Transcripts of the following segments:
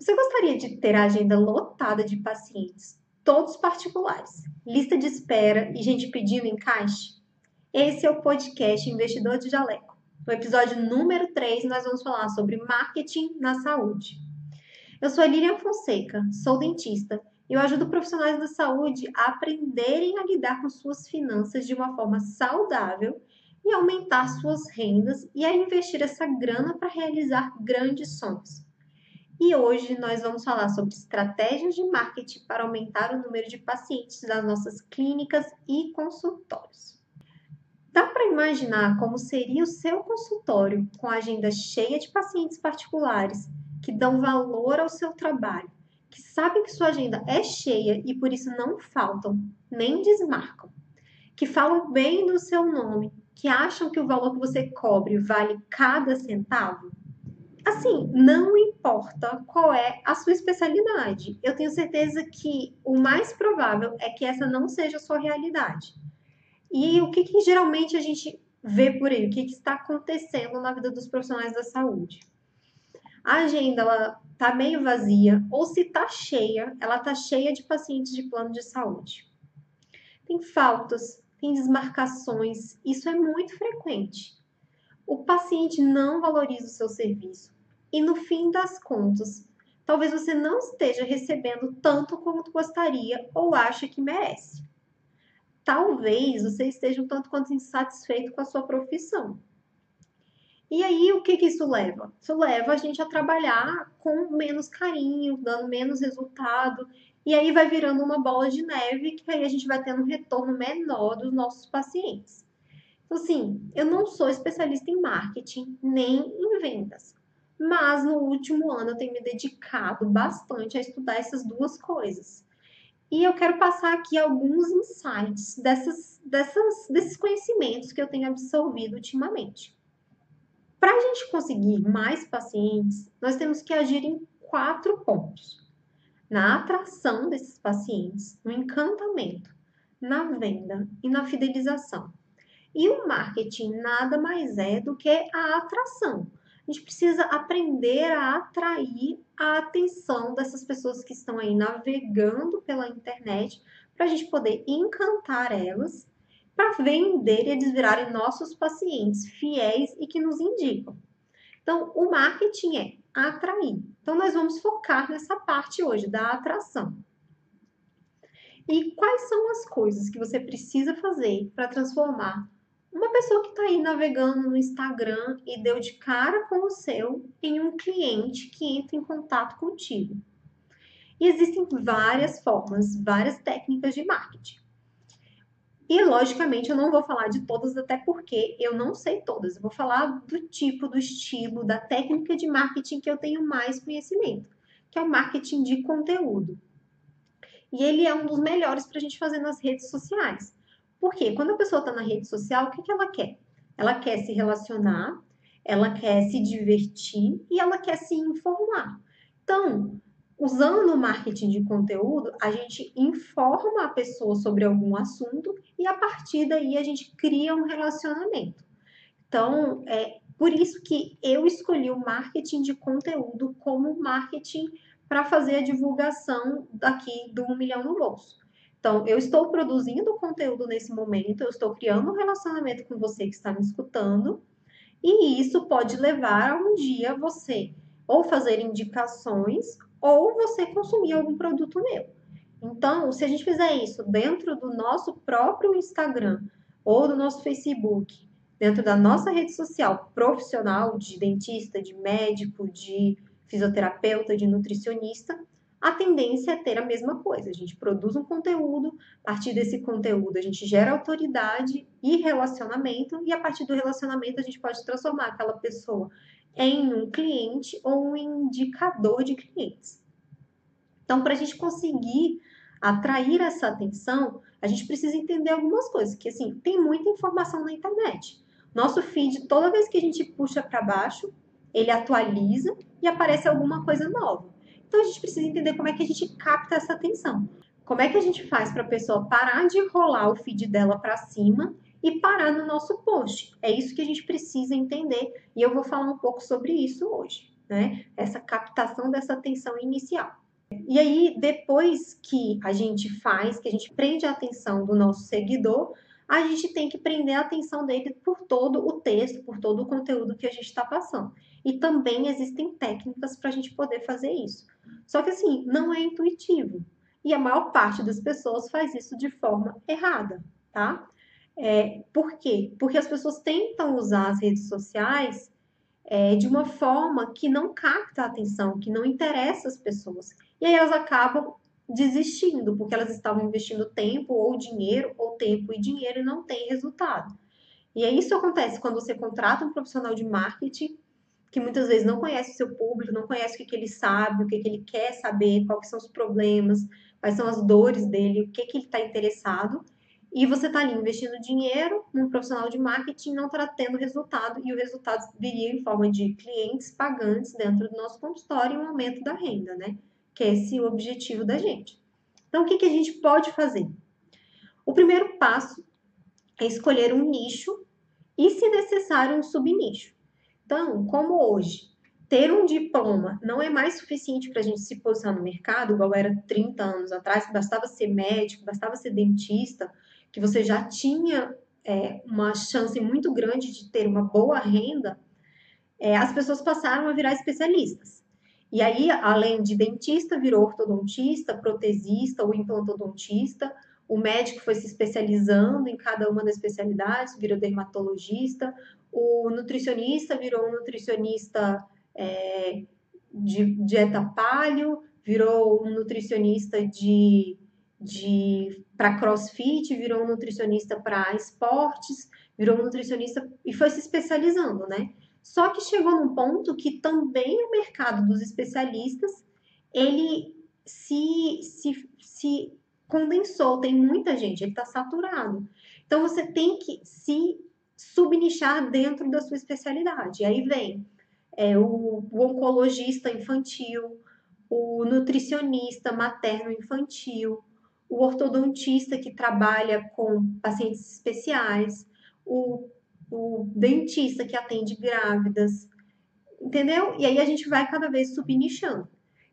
Você gostaria de ter a agenda lotada de pacientes, todos particulares, lista de espera e gente pedindo encaixe? Esse é o podcast Investidor de Jaleco. No episódio número 3, nós vamos falar sobre marketing na saúde. Eu sou a Lilian Fonseca, sou dentista e eu ajudo profissionais da saúde a aprenderem a lidar com suas finanças de uma forma saudável e aumentar suas rendas e a investir essa grana para realizar grandes sonhos. E hoje nós vamos falar sobre estratégias de marketing para aumentar o número de pacientes das nossas clínicas e consultórios. Dá para imaginar como seria o seu consultório com a agenda cheia de pacientes particulares que dão valor ao seu trabalho, que sabem que sua agenda é cheia e por isso não faltam nem desmarcam, que falam bem do seu nome, que acham que o valor que você cobre vale cada centavo? Assim, não importa qual é a sua especialidade. Eu tenho certeza que o mais provável é que essa não seja a sua realidade. E o que, que geralmente a gente vê por aí? O que, que está acontecendo na vida dos profissionais da saúde? A agenda ela tá meio vazia ou se tá cheia, ela tá cheia de pacientes de plano de saúde. Tem faltas, tem desmarcações, isso é muito frequente o paciente não valoriza o seu serviço e no fim das contas, talvez você não esteja recebendo tanto quanto gostaria ou acha que merece. Talvez você esteja um tanto quanto insatisfeito com a sua profissão. E aí, o que, que isso leva? Isso leva a gente a trabalhar com menos carinho, dando menos resultado, e aí vai virando uma bola de neve que aí a gente vai tendo um retorno menor dos nossos pacientes. Então, assim, eu não sou especialista em marketing nem em vendas, mas no último ano eu tenho me dedicado bastante a estudar essas duas coisas. E eu quero passar aqui alguns insights dessas, dessas, desses conhecimentos que eu tenho absorvido ultimamente. Para a gente conseguir mais pacientes, nós temos que agir em quatro pontos: na atração desses pacientes, no encantamento, na venda e na fidelização. E o marketing nada mais é do que a atração. A gente precisa aprender a atrair a atenção dessas pessoas que estão aí navegando pela internet para a gente poder encantar elas para vender e eles virarem nossos pacientes fiéis e que nos indicam. Então, o marketing é atrair. Então, nós vamos focar nessa parte hoje da atração. E quais são as coisas que você precisa fazer para transformar uma pessoa que está aí navegando no Instagram e deu de cara com o seu em um cliente que entra em contato contigo. E existem várias formas, várias técnicas de marketing. E, logicamente, eu não vou falar de todas, até porque eu não sei todas. Eu vou falar do tipo, do estilo, da técnica de marketing que eu tenho mais conhecimento, que é o marketing de conteúdo. E ele é um dos melhores para a gente fazer nas redes sociais. Porque quando a pessoa está na rede social, o que, que ela quer? Ela quer se relacionar, ela quer se divertir e ela quer se informar. Então, usando o marketing de conteúdo, a gente informa a pessoa sobre algum assunto e a partir daí a gente cria um relacionamento. Então, é por isso que eu escolhi o marketing de conteúdo como marketing para fazer a divulgação daqui do um milhão no bolso. Então, eu estou produzindo conteúdo nesse momento, eu estou criando um relacionamento com você que está me escutando, e isso pode levar a um dia você ou fazer indicações ou você consumir algum produto meu. Então, se a gente fizer isso dentro do nosso próprio Instagram ou do nosso Facebook, dentro da nossa rede social profissional de dentista, de médico, de fisioterapeuta, de nutricionista, a tendência é ter a mesma coisa. A gente produz um conteúdo, a partir desse conteúdo a gente gera autoridade e relacionamento, e a partir do relacionamento a gente pode transformar aquela pessoa em um cliente ou um indicador de clientes. Então, para a gente conseguir atrair essa atenção, a gente precisa entender algumas coisas, que assim, tem muita informação na internet. Nosso feed, toda vez que a gente puxa para baixo, ele atualiza e aparece alguma coisa nova. Então a gente precisa entender como é que a gente capta essa atenção. Como é que a gente faz para a pessoa parar de rolar o feed dela para cima e parar no nosso post? É isso que a gente precisa entender e eu vou falar um pouco sobre isso hoje. né? Essa captação dessa atenção inicial. E aí, depois que a gente faz, que a gente prende a atenção do nosso seguidor, a gente tem que prender a atenção dele por todo o texto, por todo o conteúdo que a gente está passando. E também existem técnicas para a gente poder fazer isso. Só que assim, não é intuitivo. E a maior parte das pessoas faz isso de forma errada, tá? É, por quê? Porque as pessoas tentam usar as redes sociais é, de uma forma que não capta a atenção, que não interessa as pessoas. E aí elas acabam desistindo, porque elas estavam investindo tempo ou dinheiro, ou tempo e dinheiro e não tem resultado. E aí isso acontece quando você contrata um profissional de marketing que muitas vezes não conhece o seu público, não conhece o que, que ele sabe, o que, que ele quer saber, quais são os problemas, quais são as dores dele, o que, que ele está interessado. E você está ali investindo dinheiro num profissional de marketing não está tendo resultado, e o resultado viria em forma de clientes pagantes dentro do nosso consultório e um aumento da renda, né? Que é esse o objetivo da gente. Então, o que, que a gente pode fazer? O primeiro passo é escolher um nicho e, se necessário, um subnicho. Então, como hoje ter um diploma não é mais suficiente para a gente se posicionar no mercado, igual era 30 anos atrás, bastava ser médico, bastava ser dentista, que você já tinha é, uma chance muito grande de ter uma boa renda, é, as pessoas passaram a virar especialistas. E aí, além de dentista, virou ortodontista, protesista ou implantodontista. O médico foi se especializando em cada uma das especialidades, virou dermatologista. O nutricionista virou um nutricionista é, de dieta paleo, virou um nutricionista de, de para crossfit, virou um nutricionista para esportes, virou um nutricionista e foi se especializando, né? Só que chegou num ponto que também o mercado dos especialistas ele se, se, se condensou, tem muita gente, ele está saturado. Então você tem que se subnichar dentro da sua especialidade. E aí vem é, o, o oncologista infantil, o nutricionista materno-infantil, o ortodontista que trabalha com pacientes especiais, o, o dentista que atende grávidas, entendeu? E aí a gente vai cada vez subnichando.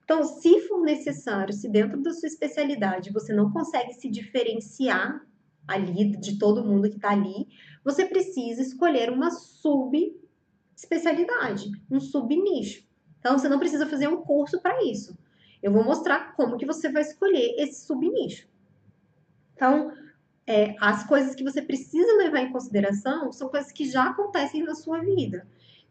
Então, se for necessário, se dentro da sua especialidade você não consegue se diferenciar ali de todo mundo que está ali, você precisa escolher uma subespecialidade, um subnicho. Então você não precisa fazer um curso para isso. Eu vou mostrar como que você vai escolher esse subnicho. Então, é, as coisas que você precisa levar em consideração são coisas que já acontecem na sua vida.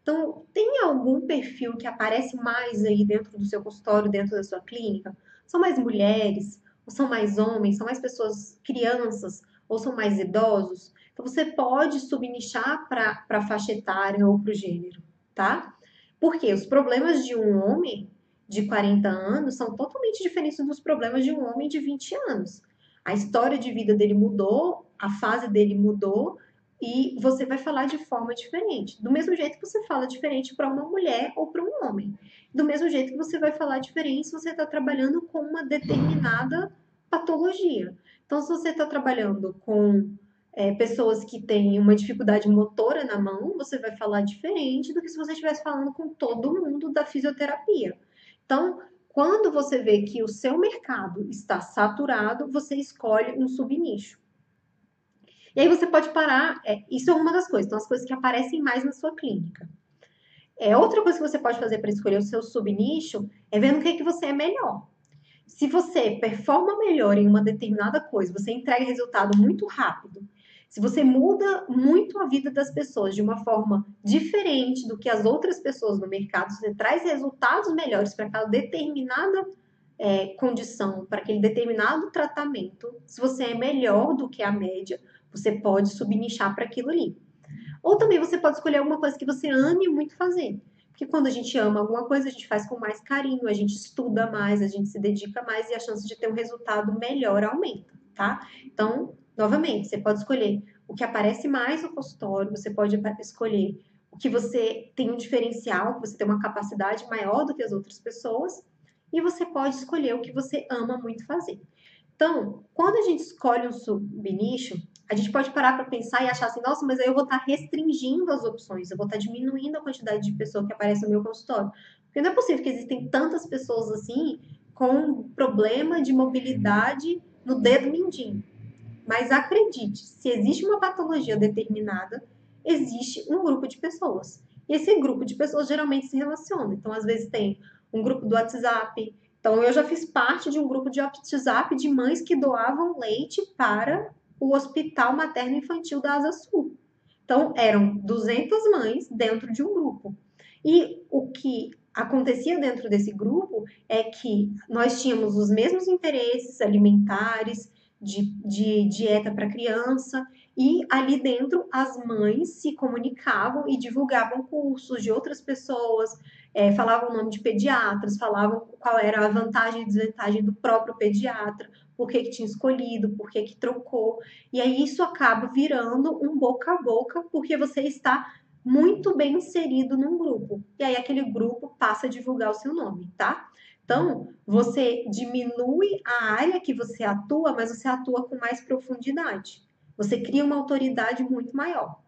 Então, tem algum perfil que aparece mais aí dentro do seu consultório, dentro da sua clínica? São mais mulheres? Ou são mais homens? São mais pessoas, crianças? Ou são mais idosos? Então, você pode subnichar para a faixa etária ou para o gênero, tá? Porque os problemas de um homem de 40 anos são totalmente diferentes dos problemas de um homem de 20 anos. A história de vida dele mudou, a fase dele mudou e você vai falar de forma diferente. Do mesmo jeito que você fala diferente para uma mulher ou para um homem. Do mesmo jeito que você vai falar diferente se você está trabalhando com uma determinada patologia. Então, se você está trabalhando com é, pessoas que têm uma dificuldade motora na mão, você vai falar diferente do que se você estivesse falando com todo mundo da fisioterapia. Então, quando você vê que o seu mercado está saturado, você escolhe um subnicho. E aí você pode parar, é, isso é uma das coisas, então as coisas que aparecem mais na sua clínica. É, outra coisa que você pode fazer para escolher o seu subnicho é ver no que, que você é melhor. Se você performa melhor em uma determinada coisa, você entrega resultado muito rápido se você muda muito a vida das pessoas de uma forma diferente do que as outras pessoas no mercado, você traz resultados melhores para aquela determinada é, condição, para aquele determinado tratamento, se você é melhor do que a média, você pode subnichar para aquilo ali. Ou também você pode escolher alguma coisa que você ame muito fazer. Porque quando a gente ama alguma coisa, a gente faz com mais carinho, a gente estuda mais, a gente se dedica mais e a chance de ter um resultado melhor aumenta, tá? Então, Novamente, você pode escolher o que aparece mais no consultório, você pode escolher o que você tem um diferencial, que você tem uma capacidade maior do que as outras pessoas, e você pode escolher o que você ama muito fazer. Então, quando a gente escolhe um subnicho, a gente pode parar para pensar e achar assim, nossa, mas aí eu vou estar tá restringindo as opções, eu vou estar tá diminuindo a quantidade de pessoa que aparece no meu consultório. Por Porque não é possível que existem tantas pessoas assim com problema de mobilidade no dedo mindinho. Mas acredite, se existe uma patologia determinada, existe um grupo de pessoas. E esse grupo de pessoas geralmente se relaciona. Então, às vezes, tem um grupo do WhatsApp. Então, eu já fiz parte de um grupo de WhatsApp de mães que doavam leite para o Hospital Materno Infantil da Asa Sul. Então, eram 200 mães dentro de um grupo. E o que acontecia dentro desse grupo é que nós tínhamos os mesmos interesses alimentares, de, de dieta para criança, e ali dentro as mães se comunicavam e divulgavam cursos de outras pessoas, é, falavam o nome de pediatras, falavam qual era a vantagem e desvantagem do próprio pediatra, por que, que tinha escolhido, por que, que trocou. E aí isso acaba virando um boca a boca, porque você está muito bem inserido num grupo. E aí aquele grupo passa a divulgar o seu nome, tá? Então, você diminui a área que você atua, mas você atua com mais profundidade. Você cria uma autoridade muito maior,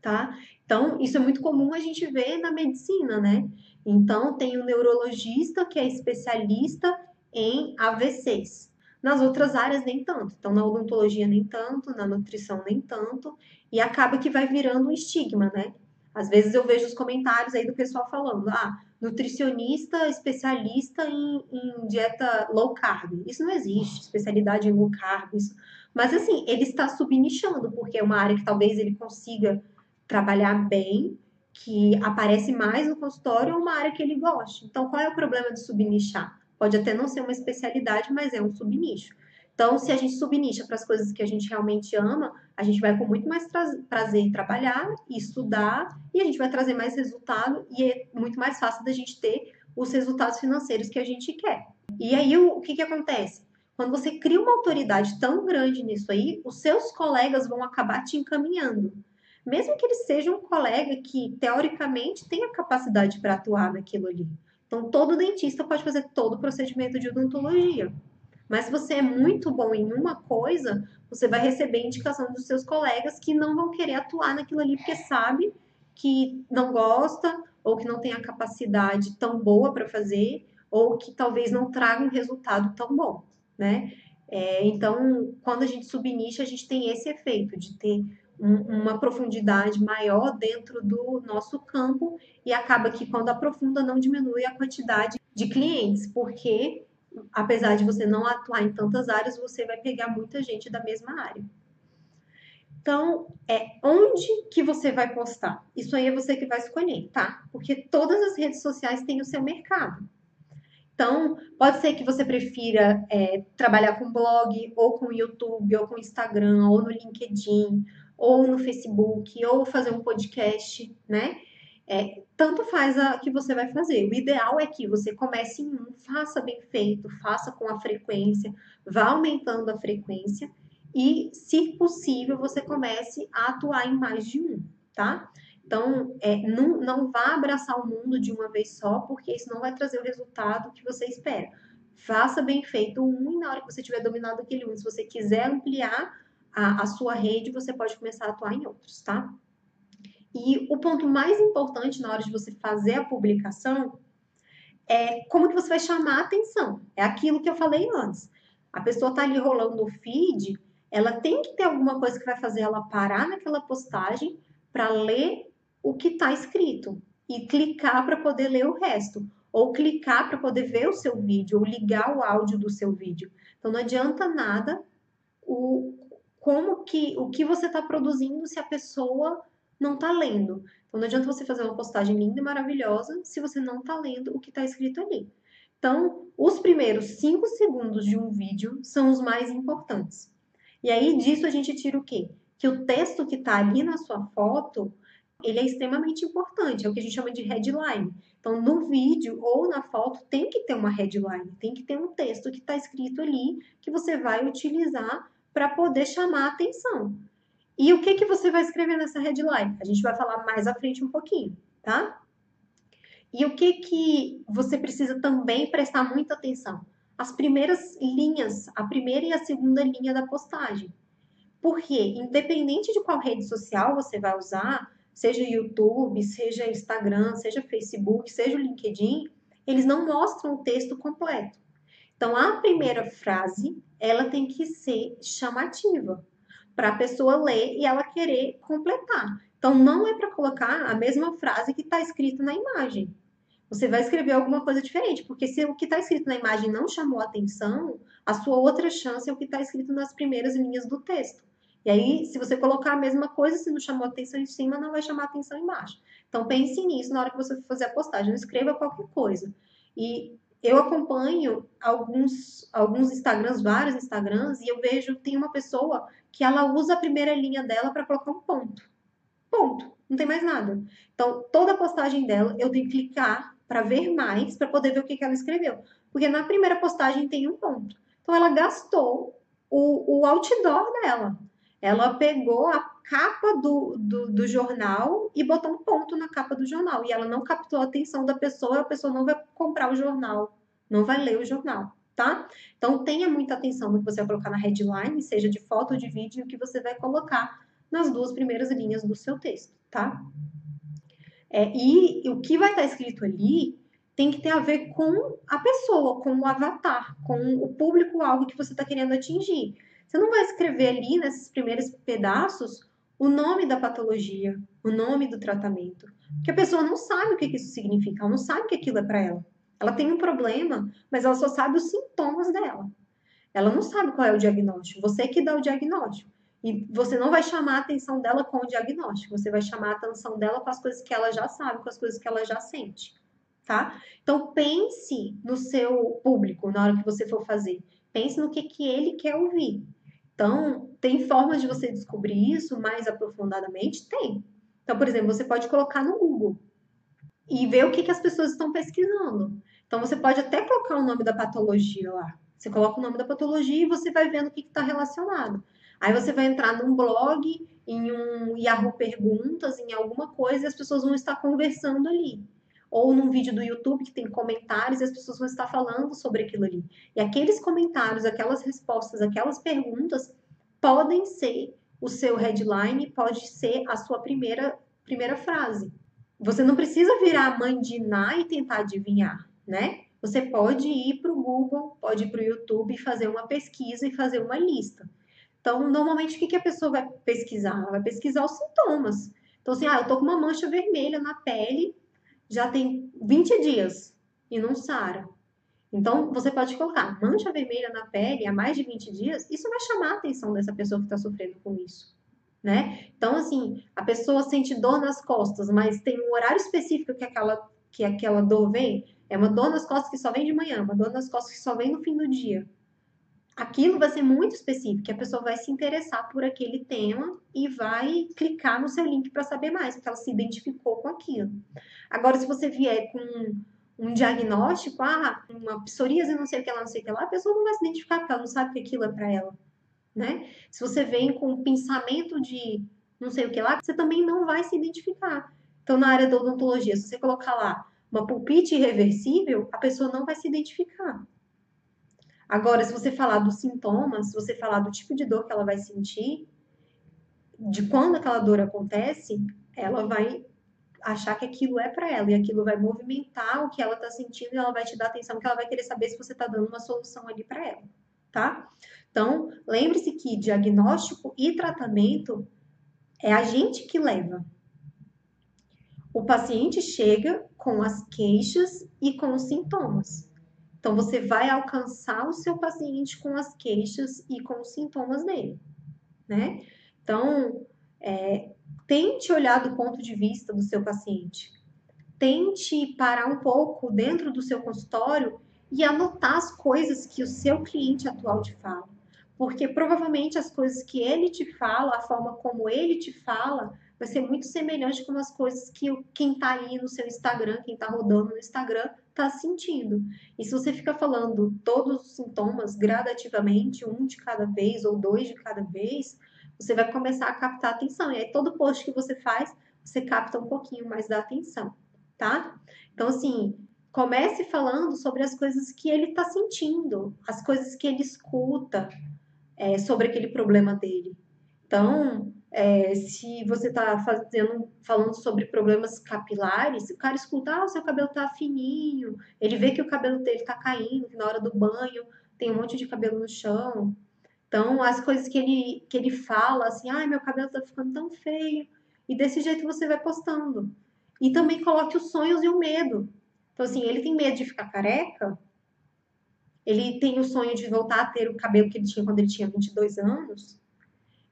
tá? Então, isso é muito comum a gente ver na medicina, né? Então, tem o um neurologista que é especialista em AVCs. Nas outras áreas, nem tanto. Então, na odontologia, nem tanto, na nutrição, nem tanto. E acaba que vai virando um estigma, né? Às vezes eu vejo os comentários aí do pessoal falando, ah, nutricionista especialista em, em, dieta low carb. Isso não existe, especialidade em low carb. Isso. Mas assim, ele está subnichando, porque é uma área que talvez ele consiga trabalhar bem, que aparece mais no consultório, ou uma área que ele goste. Então, qual é o problema de subnichar? Pode até não ser uma especialidade, mas é um subnicho. Então, se a gente subnicha para as coisas que a gente realmente ama, a gente vai com muito mais prazer trabalhar e estudar e a gente vai trazer mais resultado e é muito mais fácil da gente ter os resultados financeiros que a gente quer. E aí, o, o que, que acontece? Quando você cria uma autoridade tão grande nisso aí, os seus colegas vão acabar te encaminhando. Mesmo que ele seja um colega que, teoricamente, tenha capacidade para atuar naquilo ali. Então, todo dentista pode fazer todo o procedimento de odontologia. Mas se você é muito bom em uma coisa, você vai receber indicação dos seus colegas que não vão querer atuar naquilo ali porque sabe que não gosta ou que não tem a capacidade tão boa para fazer ou que talvez não traga um resultado tão bom, né? É, então, quando a gente subnicha, a gente tem esse efeito de ter um, uma profundidade maior dentro do nosso campo e acaba que quando aprofunda não diminui a quantidade de clientes, porque apesar de você não atuar em tantas áreas, você vai pegar muita gente da mesma área. Então, é onde que você vai postar? Isso aí é você que vai escolher, tá? Porque todas as redes sociais têm o seu mercado. Então, pode ser que você prefira é, trabalhar com blog, ou com YouTube, ou com Instagram, ou no LinkedIn, ou no Facebook, ou fazer um podcast, né? É, tanto faz a que você vai fazer. O ideal é que você comece em um, faça bem feito, faça com a frequência, vá aumentando a frequência e, se possível, você comece a atuar em mais de um, tá? Então, é, não, não vá abraçar o mundo de uma vez só, porque isso não vai trazer o resultado que você espera. Faça bem feito um e na hora que você tiver dominado aquele um, se você quiser ampliar a, a sua rede, você pode começar a atuar em outros, tá? E o ponto mais importante na hora de você fazer a publicação é como que você vai chamar a atenção. É aquilo que eu falei antes. A pessoa tá ali rolando o feed, ela tem que ter alguma coisa que vai fazer ela parar naquela postagem para ler o que está escrito e clicar para poder ler o resto, ou clicar para poder ver o seu vídeo, ou ligar o áudio do seu vídeo. Então não adianta nada o como que o que você está produzindo se a pessoa não está lendo. Então não adianta você fazer uma postagem linda e maravilhosa se você não está lendo o que está escrito ali. Então, os primeiros cinco segundos de um vídeo são os mais importantes. E aí disso a gente tira o quê? Que o texto que está ali na sua foto, ele é extremamente importante, é o que a gente chama de headline. Então, no vídeo ou na foto tem que ter uma headline, tem que ter um texto que está escrito ali que você vai utilizar para poder chamar a atenção. E o que, que você vai escrever nessa headline? A gente vai falar mais à frente um pouquinho, tá? E o que, que você precisa também prestar muita atenção? As primeiras linhas, a primeira e a segunda linha da postagem. Porque, independente de qual rede social você vai usar, seja YouTube, seja Instagram, seja Facebook, seja o LinkedIn, eles não mostram o texto completo. Então, a primeira frase, ela tem que ser chamativa para a pessoa ler e ela querer completar. Então, não é para colocar a mesma frase que está escrita na imagem. Você vai escrever alguma coisa diferente, porque se o que está escrito na imagem não chamou atenção, a sua outra chance é o que está escrito nas primeiras linhas do texto. E aí, se você colocar a mesma coisa, se não chamou atenção em cima, não vai chamar atenção embaixo. Então, pense nisso na hora que você for fazer a postagem. Não escreva qualquer coisa. E eu acompanho alguns, alguns Instagrams, vários Instagrams, e eu vejo, tem uma pessoa que ela usa a primeira linha dela para colocar um ponto. Ponto. Não tem mais nada. Então, toda postagem dela, eu tenho que clicar para ver mais, para poder ver o que, que ela escreveu. Porque na primeira postagem tem um ponto. Então, ela gastou o, o outdoor dela. Ela pegou a capa do, do, do, jornal e botou um ponto na capa do jornal. E ela não captou a atenção da pessoa, a pessoa não vai comprar o jornal, não vai ler o jornal, tá? Então tenha muita atenção no que você vai colocar na headline, seja de foto ou de vídeo, que você vai colocar nas duas primeiras linhas do seu texto, tá? É, e o que vai estar escrito ali tem que ter a ver com a pessoa, com o avatar, com o público-alvo que você está querendo atingir. Você não vai escrever ali, nesses primeiros pedaços, o nome da patologia, o nome do tratamento. Porque a pessoa não sabe o que isso significa, ela não sabe que aquilo é para ela. Ela tem um problema, mas ela só sabe os sintomas dela. Ela não sabe qual é o diagnóstico. Você que dá o diagnóstico. E você não vai chamar a atenção dela com o diagnóstico, você vai chamar a atenção dela com as coisas que ela já sabe, com as coisas que ela já sente, tá? Então pense no seu público na hora que você for fazer. Pense no que, que ele quer ouvir. Então, tem formas de você descobrir isso mais aprofundadamente? Tem. Então, por exemplo, você pode colocar no Google e ver o que, que as pessoas estão pesquisando. Então, você pode até colocar o nome da patologia lá. Você coloca o nome da patologia e você vai vendo o que está relacionado. Aí você vai entrar num blog, em um Yahoo Perguntas, em alguma coisa, e as pessoas vão estar conversando ali ou num vídeo do YouTube que tem comentários e as pessoas vão estar falando sobre aquilo ali. E aqueles comentários, aquelas respostas, aquelas perguntas podem ser o seu headline, pode ser a sua primeira, primeira frase. Você não precisa virar a mãe de Ná e tentar adivinhar, né? Você pode ir para o Google, pode ir para o YouTube e fazer uma pesquisa e fazer uma lista. Então, normalmente, o que, que a pessoa vai pesquisar? Ela vai pesquisar os sintomas. Então, assim, ah, eu tô com uma mancha vermelha na pele, já tem 20 dias e não sara. Então, você pode colocar mancha vermelha na pele há mais de 20 dias, isso vai chamar a atenção dessa pessoa que está sofrendo com isso. Né? Então, assim, a pessoa sente dor nas costas, mas tem um horário específico que aquela, que aquela dor vem. É uma dor nas costas que só vem de manhã, uma dor nas costas que só vem no fim do dia aquilo vai ser muito específico, que a pessoa vai se interessar por aquele tema e vai clicar no seu link para saber mais, porque ela se identificou com aquilo. Agora, se você vier com um diagnóstico, ah, uma psoríase, não sei o que lá, não sei o que lá, a pessoa não vai se identificar, porque ela não sabe que aquilo é para ela, né? Se você vem com um pensamento de não sei o que lá, você também não vai se identificar. Então, na área da odontologia, se você colocar lá uma pulpite irreversível, a pessoa não vai se identificar. Agora, se você falar dos sintomas, se você falar do tipo de dor que ela vai sentir, de quando aquela dor acontece, ela vai achar que aquilo é para ela e aquilo vai movimentar o que ela está sentindo e ela vai te dar atenção que ela vai querer saber se você está dando uma solução ali para ela, tá? Então, lembre-se que diagnóstico e tratamento é a gente que leva. O paciente chega com as queixas e com os sintomas. Então, você vai alcançar o seu paciente com as queixas e com os sintomas dele, né? Então, é, tente olhar do ponto de vista do seu paciente. Tente parar um pouco dentro do seu consultório e anotar as coisas que o seu cliente atual te fala. Porque provavelmente as coisas que ele te fala, a forma como ele te fala, vai ser muito semelhante com as coisas que quem está aí no seu Instagram, quem está rodando no Instagram, está sentindo. E se você fica falando todos os sintomas gradativamente, um de cada vez ou dois de cada vez, você vai começar a captar atenção. E aí todo post que você faz, você capta um pouquinho mais da atenção, tá? Então, assim, comece falando sobre as coisas que ele está sentindo, as coisas que ele escuta é, sobre aquele problema dele. Então, é, se você está fazendo, falando sobre problemas capilares, o cara escuta, ah, o seu cabelo tá fininho, ele vê que o cabelo dele tá caindo, que na hora do banho tem um monte de cabelo no chão. Então, as coisas que ele, que ele fala, assim, ah, meu cabelo tá ficando tão feio. E desse jeito você vai postando. E também coloque os sonhos e o medo. Então, assim, ele tem medo de ficar careca, ele tem o sonho de voltar a ter o cabelo que ele tinha quando ele tinha 22 anos,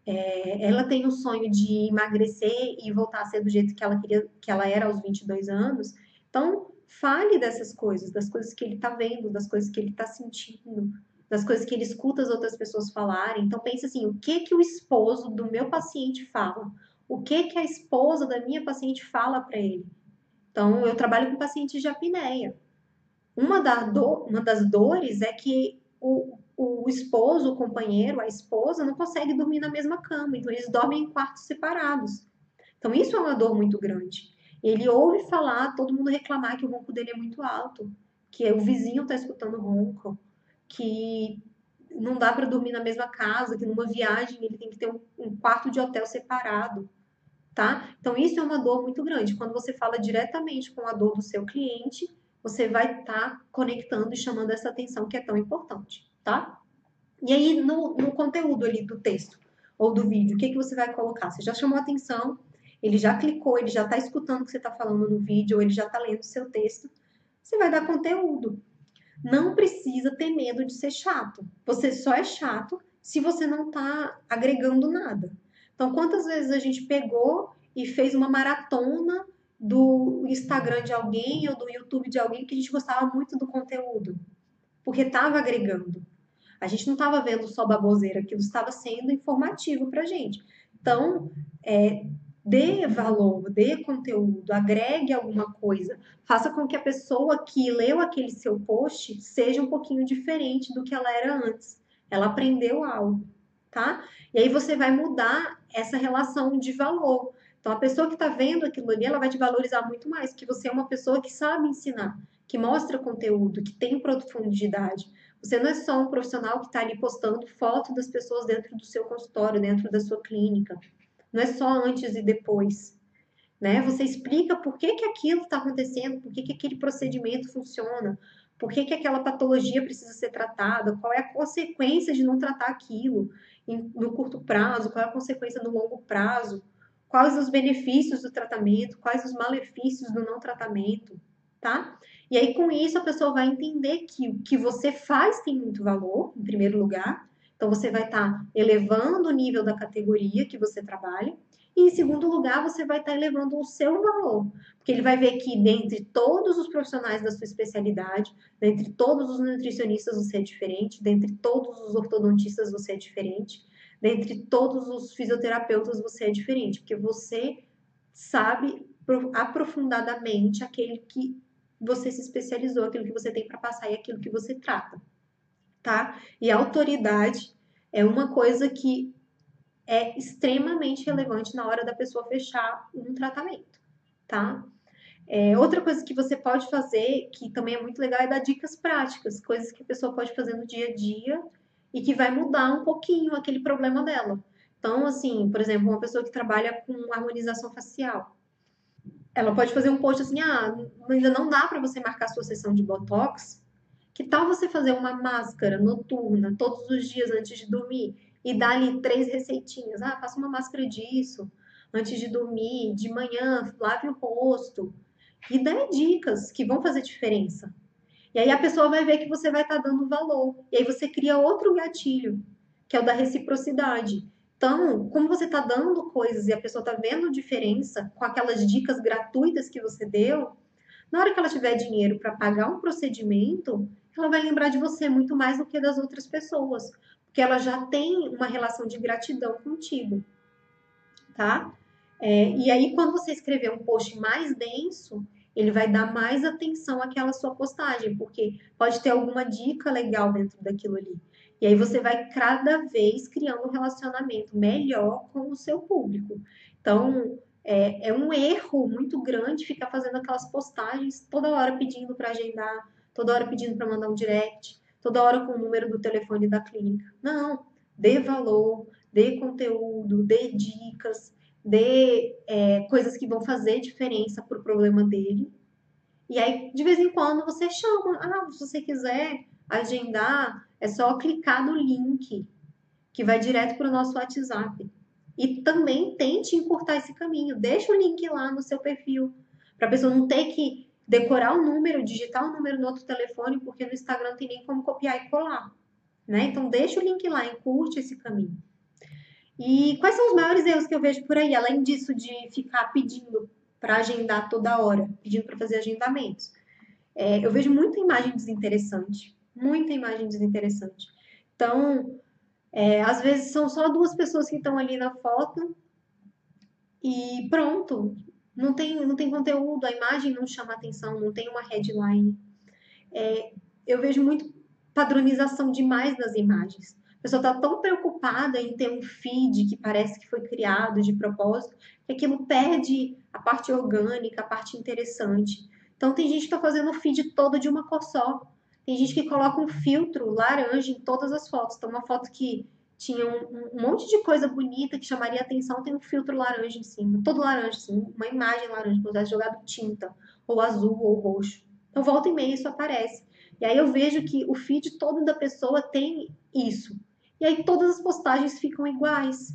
é, ela tem o sonho de emagrecer e voltar a ser do jeito que ela queria, que ela era aos 22 anos. Então, fale dessas coisas, das coisas que ele está vendo, das coisas que ele está sentindo, das coisas que ele escuta as outras pessoas falarem. Então, pense assim, o que que o esposo do meu paciente fala? O que que a esposa da minha paciente fala para ele? Então, eu trabalho com pacientes de apneia. Uma, da do, uma das dores é que o, o esposo, o companheiro, a esposa não consegue dormir na mesma cama, então eles dormem em quartos separados. Então isso é uma dor muito grande. Ele ouve falar, todo mundo reclamar que o ronco dele é muito alto, que o vizinho está escutando ronco, que não dá para dormir na mesma casa, que numa viagem ele tem que ter um, quarto de hotel separado, tá? Então isso é uma dor muito grande. Quando você fala diretamente com a dor do seu cliente, você vai estar tá conectando e chamando essa atenção que é tão importante tá? E aí, no, no conteúdo ali do texto ou do vídeo, o que, que você vai colocar? Você já chamou atenção, ele já clicou, ele já está escutando o que você está falando no vídeo, ou ele já está lendo o seu texto. Você vai dar conteúdo. Não precisa ter medo de ser chato. Você só é chato se você não está agregando nada. Então, quantas vezes a gente pegou e fez uma maratona do Instagram de alguém ou do YouTube de alguém que a gente gostava muito do conteúdo, porque estava agregando. A gente não estava vendo só baboseira, aquilo estava sendo informativo para a gente. Então, é, dê valor, dê conteúdo, agregue alguma coisa, faça com que a pessoa que leu aquele seu post seja um pouquinho diferente do que ela era antes. Ela aprendeu algo, tá? E aí você vai mudar essa relação de valor. Então, a pessoa que está vendo aquilo ali, ela vai te valorizar muito mais, que você é uma pessoa que sabe ensinar, que mostra conteúdo, que tem profundidade. Você não é só um profissional que está ali postando foto das pessoas dentro do seu consultório, dentro da sua clínica. Não é só antes e depois. Né? Você explica por que, que aquilo está acontecendo, por que, que aquele procedimento funciona, por que, que aquela patologia precisa ser tratada, qual é a consequência de não tratar aquilo no curto prazo, qual é a consequência no longo prazo, quais os benefícios do tratamento, quais os malefícios do não tratamento, tá? E aí, com isso, a pessoa vai entender que o que você faz tem muito valor, em primeiro lugar. Então, você vai estar tá elevando o nível da categoria que você trabalha. E, em segundo lugar, você vai estar tá elevando o seu valor. Porque ele vai ver que, dentre todos os profissionais da sua especialidade, dentre todos os nutricionistas, você é diferente, dentre todos os ortodontistas, você é diferente, dentre todos os fisioterapeutas, você é diferente. Porque você sabe aprofundadamente aquele que você se especializou, aquilo que você tem para passar e aquilo que você trata, tá? E autoridade é uma coisa que é extremamente relevante na hora da pessoa fechar um tratamento, tá? É, outra coisa que você pode fazer, que também é muito legal, é dar dicas práticas, coisas que a pessoa pode fazer no dia a dia e que vai mudar um pouquinho aquele problema dela. Então, assim, por exemplo, uma pessoa que trabalha com harmonização facial ela pode fazer um post assim: ah, ainda não dá para você marcar sua sessão de botox. Que tal você fazer uma máscara noturna todos os dias antes de dormir e dar ali três receitinhas? Ah, faça uma máscara disso antes de dormir, de manhã, lave o rosto. E dê dicas que vão fazer diferença. E aí a pessoa vai ver que você vai estar tá dando valor. E aí você cria outro gatilho, que é o da reciprocidade. Então, como você está dando coisas e a pessoa está vendo diferença com aquelas dicas gratuitas que você deu, na hora que ela tiver dinheiro para pagar um procedimento, ela vai lembrar de você muito mais do que das outras pessoas, porque ela já tem uma relação de gratidão contigo, tá? É, e aí, quando você escrever um post mais denso, ele vai dar mais atenção àquela sua postagem, porque pode ter alguma dica legal dentro daquilo ali. E aí você vai cada vez criando um relacionamento melhor com o seu público. Então, é, é um erro muito grande ficar fazendo aquelas postagens toda hora pedindo para agendar, toda hora pedindo para mandar um direct, toda hora com o número do telefone da clínica. Não, dê valor, dê conteúdo, dê dicas, dê é, coisas que vão fazer diferença para o problema dele. E aí, de vez em quando, você chama. Ah, se você quiser agendar, é só clicar no link que vai direto para o nosso WhatsApp. E também tente encurtar esse caminho. Deixa o link lá no seu perfil, para a pessoa não ter que decorar o número, digitar o número no outro telefone, porque no Instagram não tem nem como copiar e colar. Né? Então, deixa o link lá, encurte esse caminho. E quais são os maiores erros que eu vejo por aí, além disso de ficar pedindo para agendar toda hora, pedindo para fazer agendamentos? É, eu vejo muita imagem desinteressante, muita imagem desinteressante. Então, é, às vezes são só duas pessoas que estão ali na foto e pronto. Não tem, não tem conteúdo, a imagem não chama atenção, não tem uma headline. É, eu vejo muito padronização demais das imagens. A pessoa está tão preocupada em ter um feed que parece que foi criado de propósito, que aquilo perde a parte orgânica, a parte interessante. Então, tem gente que está fazendo o feed todo de uma cor só. Tem gente que coloca um filtro laranja em todas as fotos. Então, uma foto que tinha um, um, monte de coisa bonita que chamaria atenção, tem um filtro laranja em cima, todo laranja, assim, uma imagem laranja, como se tivesse jogado tinta, ou azul, ou roxo. Então, volta e meia isso aparece. E aí eu vejo que o feed todo da pessoa tem isso. E aí todas as postagens ficam iguais.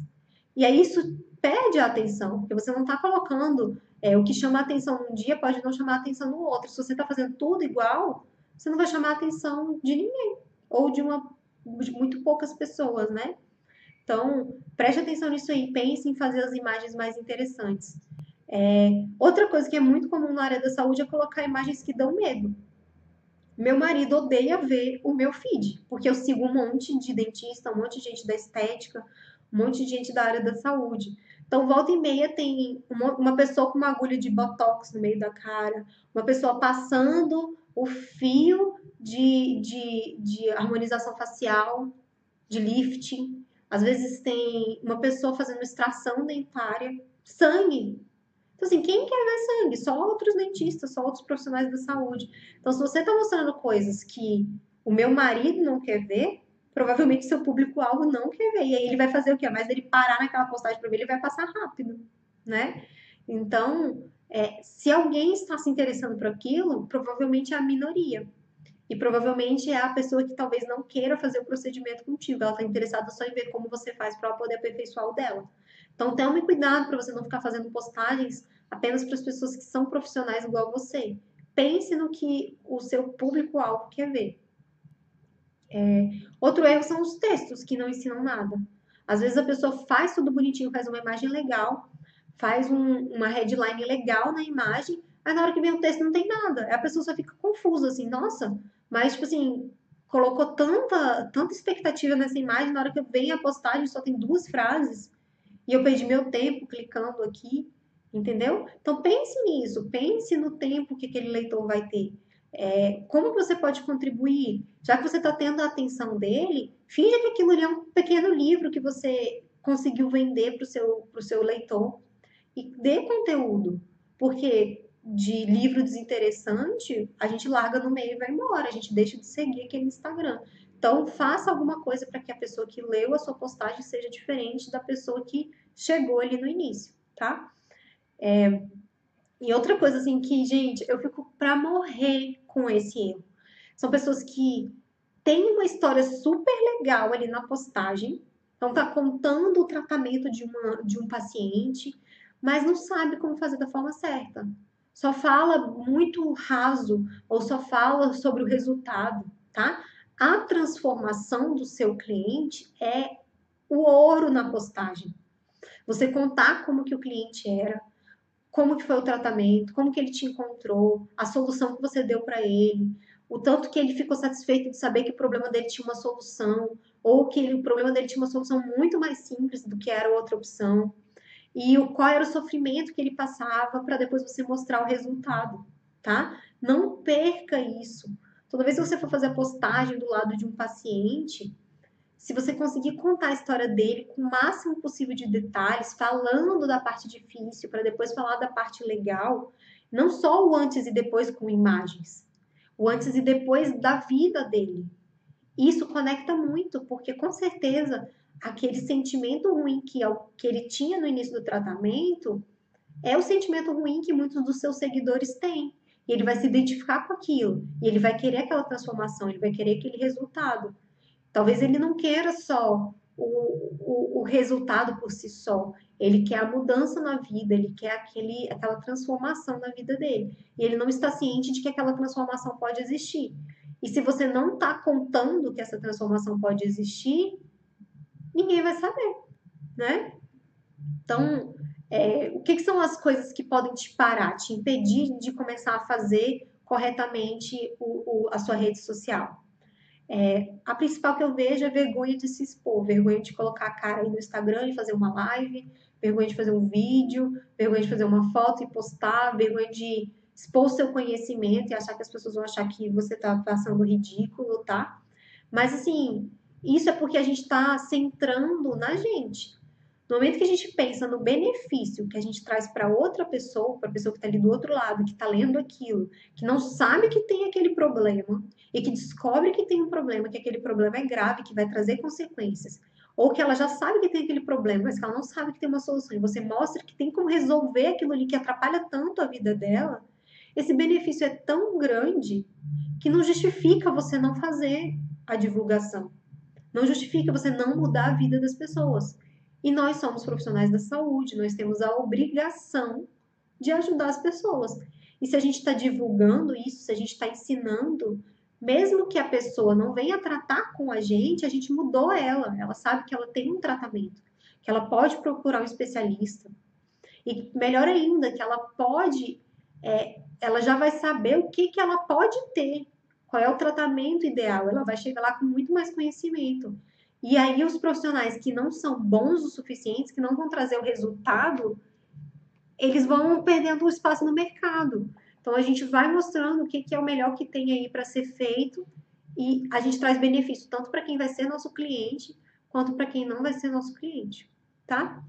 E aí isso perde a atenção, porque você não está colocando é, o que chama a atenção num dia pode não chamar a atenção no outro. Se você está fazendo tudo igual, você não vai chamar a atenção de ninguém ou de uma de muito poucas pessoas, né? Então, preste atenção nisso aí, pense em fazer as imagens mais interessantes. É, outra coisa que é muito comum na área da saúde é colocar imagens que dão medo. Meu marido odeia ver o meu feed, porque eu sigo um monte de dentista, um monte de gente da estética, um monte de gente da área da saúde. Então, volta e meia tem uma, uma pessoa com uma agulha de botox no meio da cara, uma pessoa passando o fio de, de, de harmonização facial, de lifting. Às vezes tem uma pessoa fazendo extração dentária, sangue. Então, assim, quem quer ver sangue? Só outros dentistas, só outros profissionais da saúde. Então, se você está mostrando coisas que o meu marido não quer ver, provavelmente seu público-alvo não quer ver. E aí ele vai fazer o quê? Mas ele parar naquela postagem para ver, ele vai passar rápido, né? Então, é, se alguém está se interessando por aquilo, provavelmente é a minoria. E provavelmente é a pessoa que talvez não queira fazer o procedimento contigo. Ela está interessada só em ver como você faz para poder aperfeiçoar o dela. Então, tome cuidado para você não ficar fazendo postagens apenas para as pessoas que são profissionais igual você. Pense no que o seu público-alvo quer ver. É, outro erro são os textos que não ensinam nada. Às vezes a pessoa faz tudo bonitinho, faz uma imagem legal, faz um, uma headline legal na imagem, aí na hora que vem o texto não tem nada. Aí a pessoa só fica confusa, assim, nossa, mas tipo assim, colocou tanta, tanta expectativa nessa imagem, na hora que vem a postagem só tem duas frases, e eu perdi meu tempo clicando aqui, entendeu? Então pense nisso, pense no tempo que aquele leitor vai ter. É, como você pode contribuir? Já que você está tendo a atenção dele, finja que aquilo ali é um pequeno livro que você conseguiu vender para o seu, seu leitor e dê conteúdo. Porque de livro desinteressante, a gente larga no meio e vai embora, a gente deixa de seguir aquele Instagram. Então, faça alguma coisa para que a pessoa que leu a sua postagem seja diferente da pessoa que chegou ali no início, tá? É, e outra coisa, assim, que, gente, eu fico pra morrer com esse erro. São pessoas que têm uma história super legal ali na postagem, então tá contando o tratamento de, uma, de um paciente, mas não sabe como fazer da forma certa. Só fala muito raso ou só fala sobre o resultado, tá? A transformação do seu cliente é o ouro na postagem. Você contar como que o cliente era, como que foi o tratamento, como que ele te encontrou, a solução que você deu para ele, o tanto que ele ficou satisfeito de saber que o problema dele tinha uma solução, ou que ele, o problema dele tinha uma solução muito mais simples do que era outra opção e o, qual era o sofrimento que ele passava para depois você mostrar o resultado, tá? Não perca isso. Toda vez que você for fazer a postagem do lado de um paciente, se você conseguir contar a história dele com o máximo possível de detalhes, falando da parte difícil para depois falar da parte legal, não só o antes e depois com imagens, o antes e depois da vida dele. Isso conecta muito, porque com certeza aquele sentimento ruim que, que ele tinha no início do tratamento é o sentimento ruim que muitos dos seus seguidores têm. E ele vai se identificar com aquilo. E ele vai querer aquela transformação, ele vai querer aquele resultado. Talvez ele não queira só o, o, o, resultado por si só. Ele quer a mudança na vida, ele quer aquele, aquela transformação na vida dele. E ele não está ciente de que aquela transformação pode existir. E se você não está contando que essa transformação pode existir, ninguém vai saber, né? Então, é, o que, que, são as coisas que podem te parar, te impedir de começar a fazer corretamente o, o, a sua rede social? É, a principal que eu vejo é vergonha de se expor, vergonha de colocar a cara aí no Instagram e fazer uma live, vergonha de fazer um vídeo, vergonha de fazer uma foto e postar, vergonha de expor seu conhecimento e achar que as pessoas vão achar que você está passando ridículo, tá? Mas assim, isso é porque a gente está centrando na gente. No momento que a gente pensa no benefício que a gente traz para outra pessoa, para a pessoa que está ali do outro lado, que está lendo aquilo, que não sabe que tem aquele problema e que descobre que tem um problema, que aquele problema é grave, que vai trazer consequências, ou que ela já sabe que tem aquele problema, mas que ela não sabe que tem uma solução, e você mostra que tem como resolver aquilo ali que atrapalha tanto a vida dela, esse benefício é tão grande que não justifica você não fazer a divulgação. Não justifica você não mudar a vida das pessoas. E nós somos profissionais da saúde, nós temos a obrigação de ajudar as pessoas. E se a gente está divulgando isso, se a gente está ensinando, mesmo que a pessoa não venha tratar com a gente, a gente mudou ela. Ela sabe que ela tem um tratamento, que ela pode procurar um especialista. E melhor ainda, que ela pode, é, ela já vai saber o que, que ela pode ter, qual é o tratamento ideal. Ela vai chegar lá com muito mais conhecimento. E aí os profissionais que não são bons o suficiente, que não vão trazer o resultado, eles vão perdendo o espaço no mercado. Então a gente vai mostrando o que, que é o melhor que tem aí para ser feito e a gente traz benefício tanto para quem vai ser nosso cliente quanto para quem não vai ser nosso cliente, tá?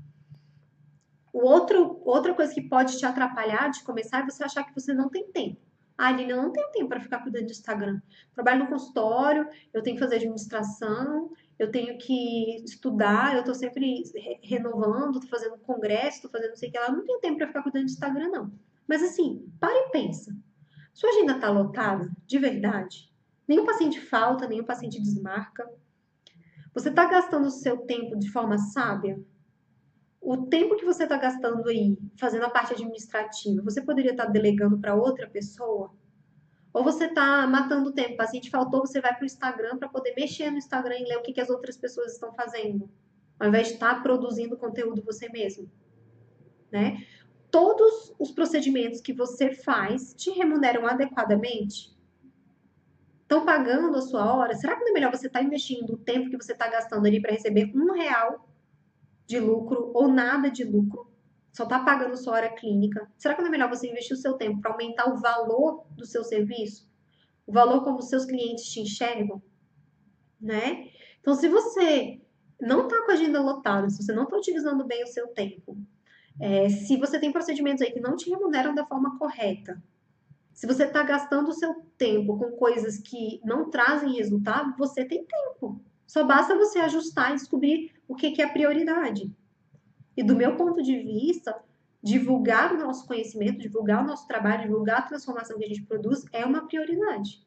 O outro, outra coisa que pode te atrapalhar de começar é você achar que você não tem tempo. Ah, Aline, eu não tenho tempo para ficar cuidando do Instagram. Trabalho no consultório, eu tenho que fazer administração, eu tenho que estudar, eu estou sempre renovando, estou fazendo congresso, estou fazendo não sei o que lá, não tenho tempo para ficar cuidando do Instagram, não. Mas assim, para e pensa. Sua agenda está lotada, de verdade? Nenhum paciente falta, nenhum paciente desmarca. Você está gastando o seu tempo de forma sábia? O tempo que você está gastando aí fazendo a parte administrativa, você poderia estar tá delegando para outra pessoa? Ou você está matando o tempo, o paciente faltou, você vai para o Instagram para poder mexer no Instagram e ler o que, que as outras pessoas estão fazendo, ao invés de estar tá produzindo conteúdo você mesmo. Né? Todos os procedimentos que você faz te remuneram adequadamente? Estão pagando a sua hora? Será que não é melhor você estar tá investindo o tempo que você está gastando ali para receber um real de lucro ou nada de lucro só está pagando sua hora clínica, será que não é melhor você investir o seu tempo para aumentar o valor do seu serviço? O valor como seus clientes te enxergam? Né? Então, se você não está com a agenda lotada, se você não está utilizando bem o seu tempo, é, se você tem procedimentos aí que não te remuneram da forma correta, se você está gastando o seu tempo com coisas que não trazem resultado, você tem tempo. Só basta você ajustar e descobrir o que, que é prioridade. E do meu ponto de vista, divulgar o nosso conhecimento, divulgar o nosso trabalho, divulgar a transformação que a gente produz é uma prioridade.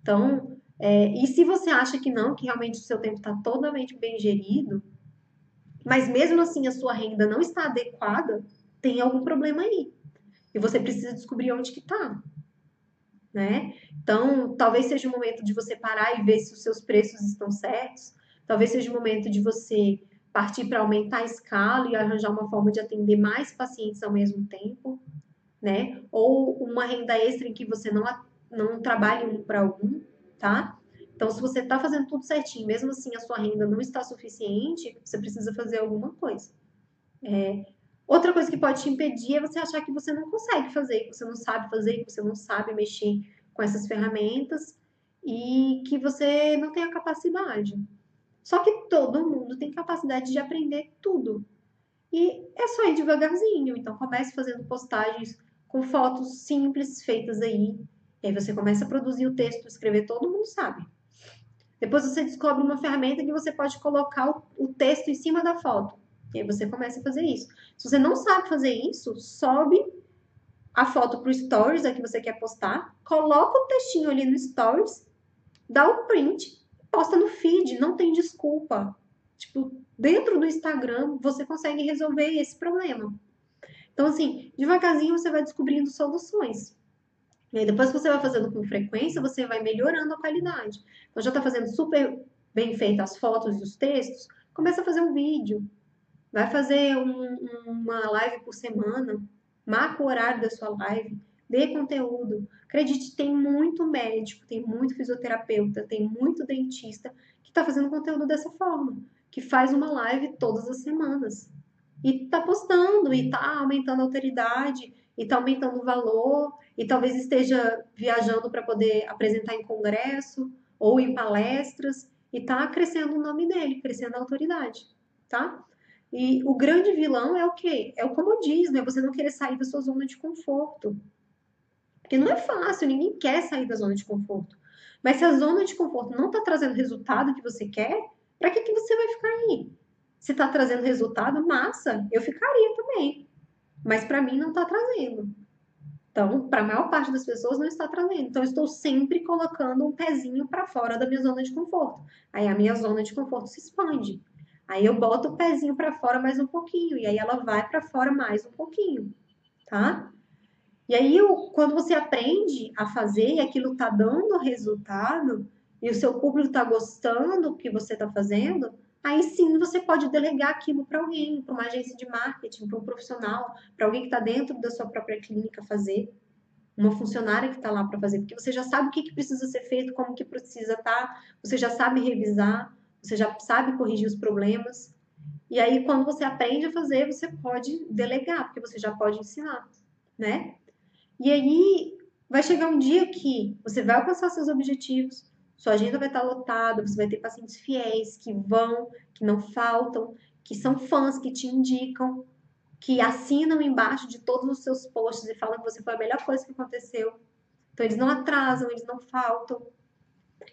Então, é, e se você acha que não, que realmente o seu tempo está totalmente bem gerido, mas mesmo assim a sua renda não está adequada, tem algum problema aí. E você precisa descobrir onde que está. Né? Então, talvez seja o momento de você parar e ver se os seus preços estão certos. Talvez seja o momento de você partir para aumentar a escala e arranjar uma forma de atender mais pacientes ao mesmo tempo, né? Ou uma renda extra em que você não, não trabalhe um para um, tá? Então, se você está fazendo tudo certinho, mesmo assim a sua renda não está suficiente, você precisa fazer alguma coisa. É, outra coisa que pode te impedir é você achar que você não consegue fazer, que você não sabe fazer, que você não sabe mexer com essas ferramentas e que você não tem a capacidade. Só que todo mundo tem capacidade de aprender tudo. E é só ir devagarzinho. Então comece fazendo postagens com fotos simples feitas aí. E aí você começa a produzir o texto, escrever, todo mundo sabe. Depois você descobre uma ferramenta que você pode colocar o, texto em cima da foto. E aí você começa a fazer isso. Se você não sabe fazer isso, sobe a foto para o Stories, a que você quer postar, coloca o textinho ali no Stories, dá o print, posta no feed, não tem desculpa. Tipo, dentro do Instagram, você consegue resolver esse problema. Então, assim, devagarzinho você vai descobrindo soluções. E aí, depois que você vai fazendo com frequência, você vai melhorando a qualidade. Então, já está fazendo super bem feito as fotos e os textos, começa a fazer um vídeo. Vai fazer um, uma live por semana, marca o horário da sua live, dê conteúdo. Acredite, tem muito médico, tem muito fisioterapeuta, tem muito dentista que está fazendo conteúdo dessa forma, que faz uma live todas as semanas. E está postando, e está aumentando a autoridade, e está aumentando o valor, e talvez esteja viajando para poder apresentar em congresso ou em palestras, e está crescendo o nome dele, crescendo a autoridade, tá? E o grande vilão é o quê? É o comodismo, é você não querer sair da sua zona de conforto. Porque não é fácil, ninguém quer sair da zona de conforto. Mas se a zona de conforto não está trazendo o resultado que você quer, para que, que você vai ficar aí? Se está trazendo resultado, massa, eu ficaria também. Mas para mim não está trazendo. Então, para a maior parte das pessoas não está trazendo. Então, eu estou sempre colocando um pezinho para fora da minha zona de conforto. Aí a minha zona de conforto se expande. Aí eu boto o pezinho para fora mais um pouquinho e aí ela vai para fora mais um pouquinho, tá? E aí quando você aprende a fazer e aquilo tá dando resultado e o seu público tá gostando do que você tá fazendo, aí sim você pode delegar aquilo para alguém, para uma agência de marketing, para um profissional, para alguém que está dentro da sua própria clínica fazer, uma funcionária que está lá para fazer, porque você já sabe o que, que precisa ser feito, como que precisa estar, tá, você já sabe revisar, você já sabe corrigir os problemas. E aí, quando você aprende a fazer, você pode delegar, porque você já pode ensinar, né? E aí, vai chegar um dia que você vai alcançar seus objetivos, sua agenda vai estar lotada, você vai ter pacientes fiéis que vão, que não faltam, que são fãs, que te indicam, que assinam embaixo de todos os seus posts e falam que você foi a melhor coisa que aconteceu. Então, eles não atrasam, eles não faltam.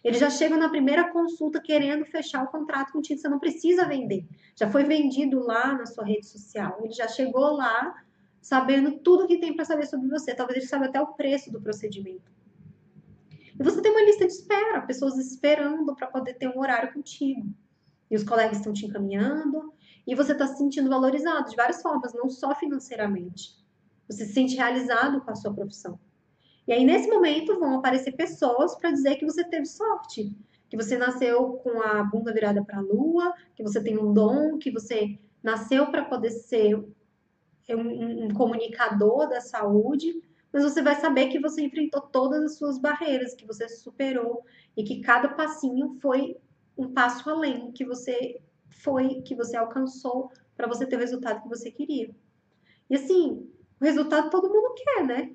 Eles já chegam na primeira consulta querendo fechar o contrato contigo, você não precisa vender. Já foi vendido lá na sua rede social. Ele já chegou lá sabendo tudo que tem para saber sobre você. Talvez ele saiba até o preço do procedimento. E você tem uma lista de espera, pessoas esperando para poder ter um horário contigo. E os colegas estão te encaminhando, e você está se sentindo valorizado de várias formas, não só financeiramente. Você se sente realizado com a sua profissão. E aí, nesse momento, vão aparecer pessoas para dizer que você teve sorte, que você nasceu com a bunda virada para a lua, que você tem um dom, que você nasceu para poder ser um, um, comunicador da saúde, mas você vai saber que você enfrentou todas as suas barreiras, que você superou e que cada passinho foi um passo além que você foi, que você alcançou para você ter o resultado que você queria. E assim, o resultado todo mundo quer, né?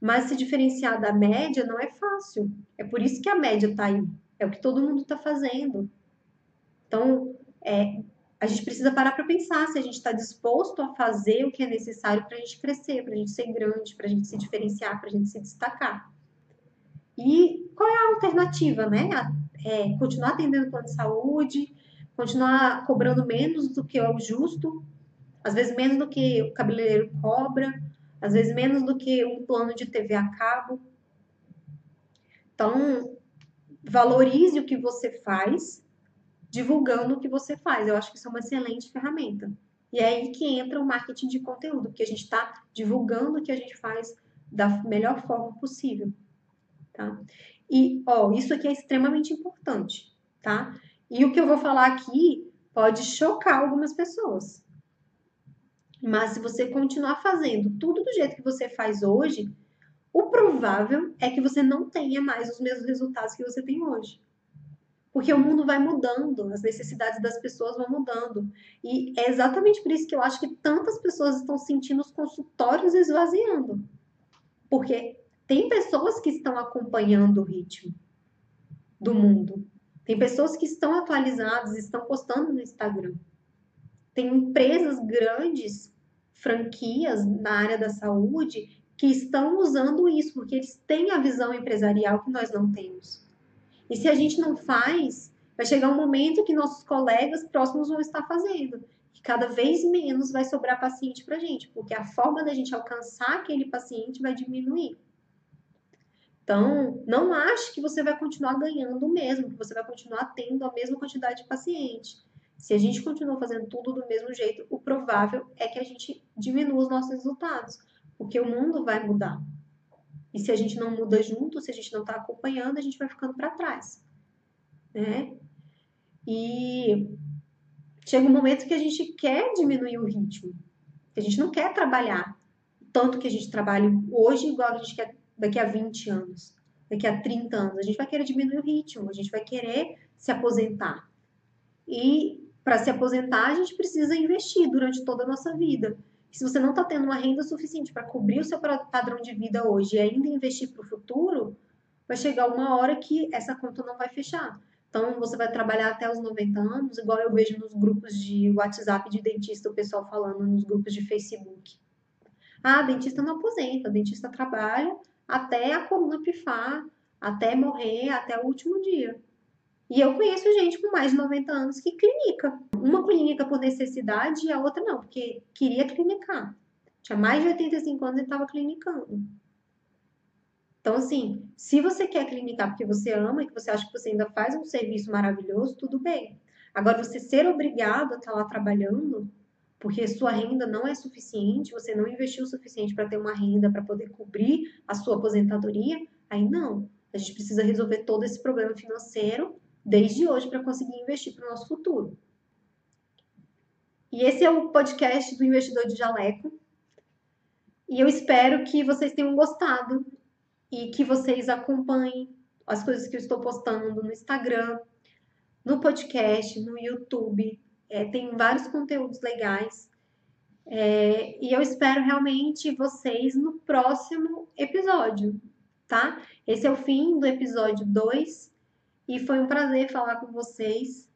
Mas se diferenciar da média não é fácil. É por isso que a média está aí. É o que todo mundo está fazendo. Então, é, a gente precisa parar para pensar se a gente está disposto a fazer o que é necessário para a gente crescer, para a gente ser grande, para a gente se diferenciar, para a gente se destacar. E qual é a alternativa, né? É continuar atendendo o plano de saúde, continuar cobrando menos do que é o justo, às vezes menos do que o cabeleireiro cobra, às vezes menos do que um plano de TV a cabo. Então, valorize o que você faz, divulgando o que você faz. Eu acho que isso é uma excelente ferramenta. E é aí que entra o marketing de conteúdo, porque a gente está divulgando o que a gente faz da melhor forma possível, tá? E, ó, isso aqui é extremamente importante, tá? E o que eu vou falar aqui pode chocar algumas pessoas. Mas se você continuar fazendo tudo do jeito que você faz hoje, o provável é que você não tenha mais os mesmos resultados que você tem hoje. Porque o mundo vai mudando, as necessidades das pessoas vão mudando. E é exatamente por isso que eu acho que tantas pessoas estão sentindo os consultórios esvaziando. Porque tem pessoas que estão acompanhando o ritmo do mundo. Tem pessoas que estão atualizadas, estão postando no Instagram. Tem empresas grandes, franquias na área da saúde, que estão usando isso, porque eles têm a visão empresarial que nós não temos. E se a gente não faz, vai chegar um momento que nossos colegas próximos vão estar fazendo. E cada vez menos vai sobrar paciente para gente, porque a forma da gente alcançar aquele paciente vai diminuir. Então, não ache que você vai continuar ganhando o mesmo, que você vai continuar tendo a mesma quantidade de paciente. Se a gente continua fazendo tudo do mesmo jeito, o provável é que a gente diminua os nossos resultados, porque o mundo vai mudar. E se a gente não muda junto, se a gente não está acompanhando, a gente vai ficando para trás. Né? E chega um momento que a gente quer diminuir o ritmo. A gente não quer trabalhar tanto que a gente trabalha hoje igual a gente quer daqui a 20 anos, daqui a 30 anos. A gente vai querer diminuir o ritmo, a gente vai querer se aposentar. E para se aposentar, a gente precisa investir durante toda a nossa vida. Se você não está tendo uma renda suficiente para cobrir o seu padrão de vida hoje e ainda investir para o futuro, vai chegar uma hora que essa conta não vai fechar. Então, você vai trabalhar até os 90 anos, igual eu vejo nos grupos de WhatsApp de dentista, o pessoal falando nos grupos de Facebook. Ah, dentista não aposenta, dentista trabalha até a coluna pifar, até morrer, até o último dia. E eu conheço gente com mais de 90 anos que clinica. Uma clínica por necessidade e a outra não, porque queria clinicar. Tinha mais de 85 anos e estava clinicando. Então, assim, se você quer clinicar porque você ama e que você acha que você ainda faz um serviço maravilhoso, tudo bem. Agora, você ser obrigado a estar lá trabalhando porque sua renda não é suficiente, você não investiu o suficiente para ter uma renda para poder cobrir a sua aposentadoria, aí não. A gente precisa resolver todo esse problema financeiro desde hoje para conseguir investir para o nosso futuro. E esse é o podcast do Investidor de Jaleco. E eu espero que vocês tenham gostado e que vocês acompanhem as coisas que eu estou postando no Instagram, no podcast, no YouTube, é, tem vários conteúdos legais. É, e eu espero realmente vocês no próximo episódio, tá? Esse é o fim do episódio 2 e foi um prazer falar com vocês.